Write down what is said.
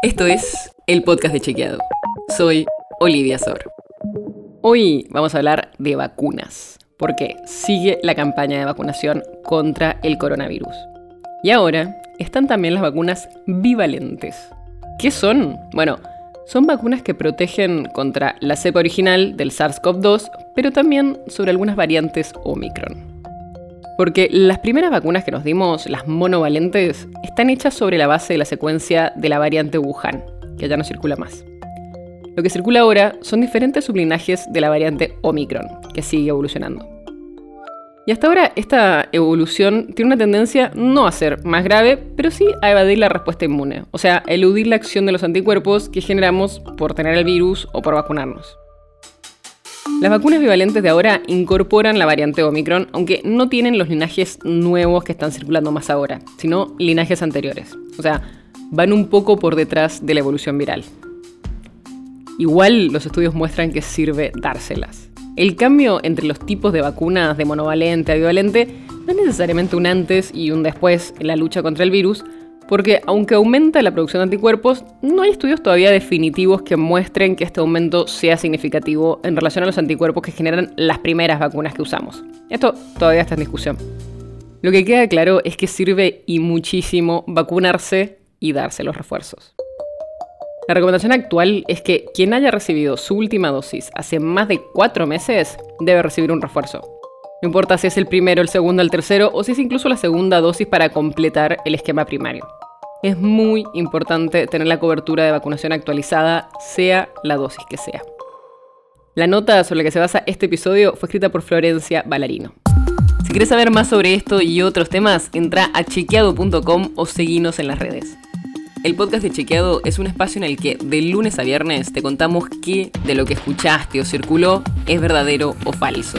Esto es el podcast de Chequeado. Soy Olivia Sor. Hoy vamos a hablar de vacunas, porque sigue la campaña de vacunación contra el coronavirus. Y ahora están también las vacunas bivalentes. ¿Qué son? Bueno, son vacunas que protegen contra la cepa original del SARS-CoV-2, pero también sobre algunas variantes Omicron. Porque las primeras vacunas que nos dimos, las monovalentes, están hechas sobre la base de la secuencia de la variante Wuhan, que ya no circula más. Lo que circula ahora son diferentes sublinajes de la variante Omicron, que sigue evolucionando. Y hasta ahora esta evolución tiene una tendencia no a ser más grave, pero sí a evadir la respuesta inmune, o sea, eludir la acción de los anticuerpos que generamos por tener el virus o por vacunarnos. Las vacunas bivalentes de ahora incorporan la variante Omicron, aunque no tienen los linajes nuevos que están circulando más ahora, sino linajes anteriores. O sea, van un poco por detrás de la evolución viral. Igual los estudios muestran que sirve dárselas. El cambio entre los tipos de vacunas de monovalente a bivalente no es necesariamente un antes y un después en la lucha contra el virus, porque aunque aumenta la producción de anticuerpos, no hay estudios todavía definitivos que muestren que este aumento sea significativo en relación a los anticuerpos que generan las primeras vacunas que usamos. Esto todavía está en discusión. Lo que queda claro es que sirve y muchísimo vacunarse y darse los refuerzos. La recomendación actual es que quien haya recibido su última dosis hace más de cuatro meses debe recibir un refuerzo. No importa si es el primero, el segundo, el tercero o si es incluso la segunda dosis para completar el esquema primario. Es muy importante tener la cobertura de vacunación actualizada, sea la dosis que sea. La nota sobre la que se basa este episodio fue escrita por Florencia Ballarino. Si quieres saber más sobre esto y otros temas, entra a chequeado.com o seguinos en las redes. El podcast de Chequeado es un espacio en el que de lunes a viernes te contamos qué de lo que escuchaste o circuló es verdadero o falso.